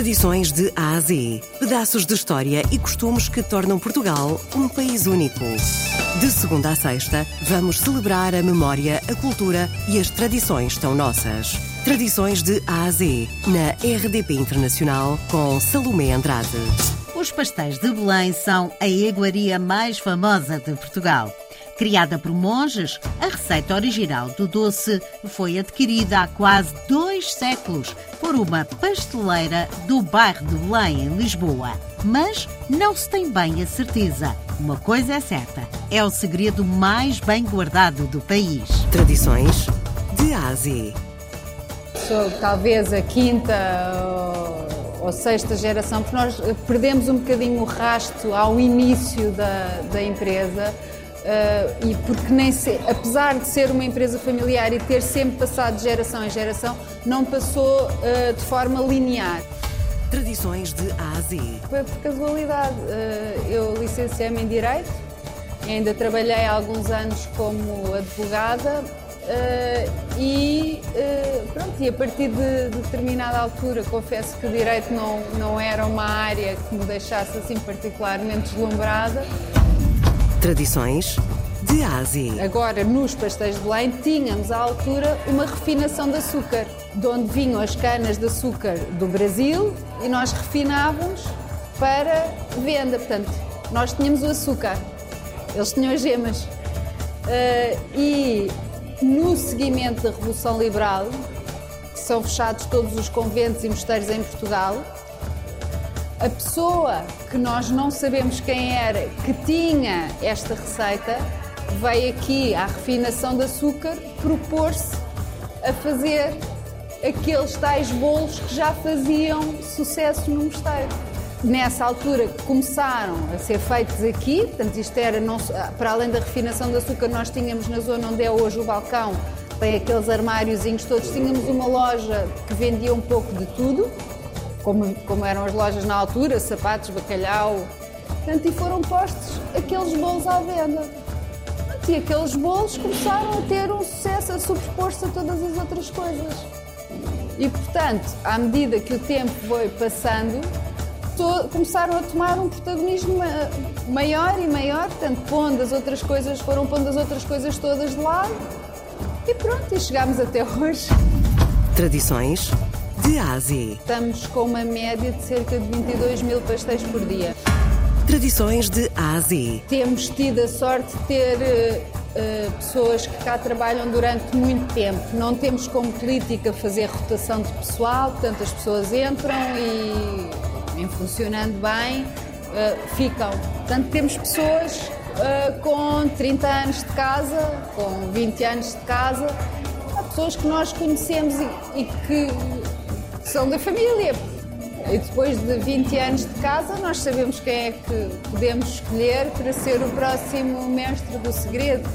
Tradições de A a Z. Pedaços de história e costumes que tornam Portugal um país único. De segunda a sexta, vamos celebrar a memória, a cultura e as tradições tão nossas. Tradições de A a Z, na RDP Internacional, com Salomé Andrade. Os pastéis de Belém são a iguaria mais famosa de Portugal. Criada por monges, a receita original do doce foi adquirida há quase dois séculos por uma pasteleira do bairro de Belém, em Lisboa. Mas não se tem bem a certeza. Uma coisa é certa: é o segredo mais bem guardado do país. Tradições de Ásia. Sou talvez a quinta ou, sexta geração, porque nós perdemos um bocadinho o rasto ao início da, da empresa. Uh, e porque nem se, apesar de ser uma empresa familiar e ter sempre passado de geração em geração, não passou uh, de forma linear. Tradições de A a Z. Foi por casualidade. Uh, eu licenciei-me em Direito, ainda trabalhei alguns anos como advogada e pronto, e a partir de, de determinada altura confesso que o Direito não, não era uma área que me deixasse assim particularmente deslumbrada. Tradições de Ásia. Agora, nos pastéis de Belém, tínhamos à altura uma refinação de açúcar, de onde vinham as canas de açúcar do Brasil e nós refinávamos para venda. Portanto, nós tínhamos o açúcar, eles tinham as gemas. Uh, e no seguimento da Revolução Liberal, que são fechados todos os conventos e mosteiros em Portugal, a pessoa que nós não sabemos quem era, que tinha esta receita, veio aqui à refinação de açúcar propor-se a fazer aqueles tais bolos que já faziam sucesso no mosteiro. Nessa altura começaram a ser feitos aqui, portanto isto era, para além da refinação de açúcar, nós tínhamos na zona onde é hoje o balcão, tem aqueles armáriozinhos todos, tínhamos uma loja que vendia um pouco de tudo, como, como eram as lojas na altura, sapatos, bacalhau. Portanto, e foram postos aqueles bolos à venda. E aqueles bolos começaram a ter um sucesso a sobrepor-se a todas as outras coisas. E, portanto, à medida que o tempo foi passando, começaram a tomar um protagonismo maior e maior, portanto, pondo as outras coisas, foram pondo as outras coisas todas de lado. E pronto, e chegámos até hoje. Tradições de Ásia. Estamos com uma média de cerca de 22 mil pastéis por dia. Tradições de Ásia. Temos tido a sorte de ter uh, pessoas que cá trabalham durante muito tempo. Não temos como política fazer rotação de pessoal, portanto as pessoas entram e, em funcionando bem, uh, ficam. Portanto, temos pessoas uh, com 30 anos de casa, com 20 anos de casa, pessoas que nós conhecemos e, e que são da família. E depois de 20 anos de casa, nós sabemos quem é que podemos escolher para ser o próximo mestre do segredo.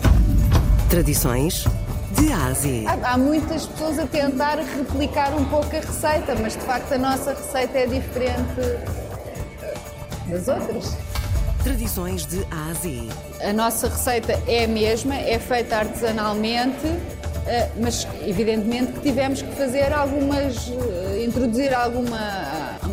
Tradições de Ásia. Há, há muitas pessoas a tentar replicar um pouco a receita, mas de facto a nossa receita é diferente das outras. Tradições de Ásia. A nossa receita é a mesma, é feita artesanalmente mas evidentemente que tivemos que fazer algumas, eh, introduzir alguma,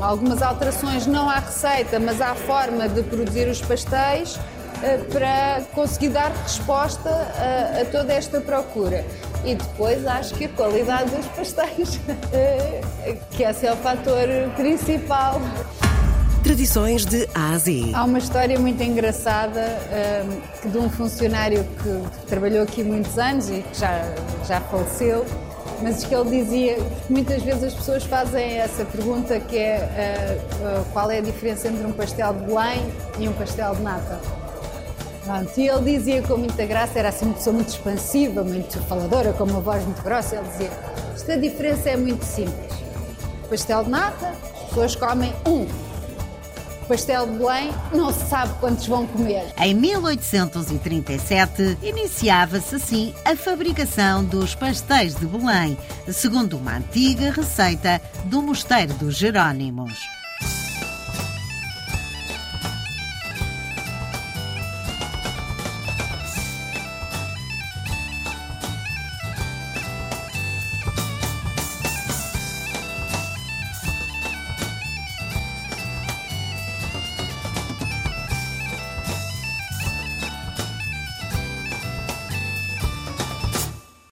algumas alterações, não à receita, mas à forma de produzir os pastéis, eh, para conseguir dar resposta a, a toda esta procura. E depois acho que a qualidade dos pastéis, que esse é o fator principal. Tradições de Ásia. Há uma história muito engraçada um, de um funcionário que trabalhou aqui muitos anos e que já, já faleceu, mas que ele dizia que muitas vezes as pessoas fazem essa pergunta que é uh, qual é a diferença entre um pastel de Belém e um pastel de nata. Pronto, e ele dizia com muita graça, era assim uma pessoa muito expansiva, muito faladora, com uma voz muito grossa, ele dizia, esta diferença é muito simples. Pastel de nata, as pessoas comem um, pastel de Belém, não se sabe quantos vão comer. Em 1837, iniciava-se assim a fabricação dos pastéis de Belém, segundo uma antiga receita do Mosteiro dos Jerónimos.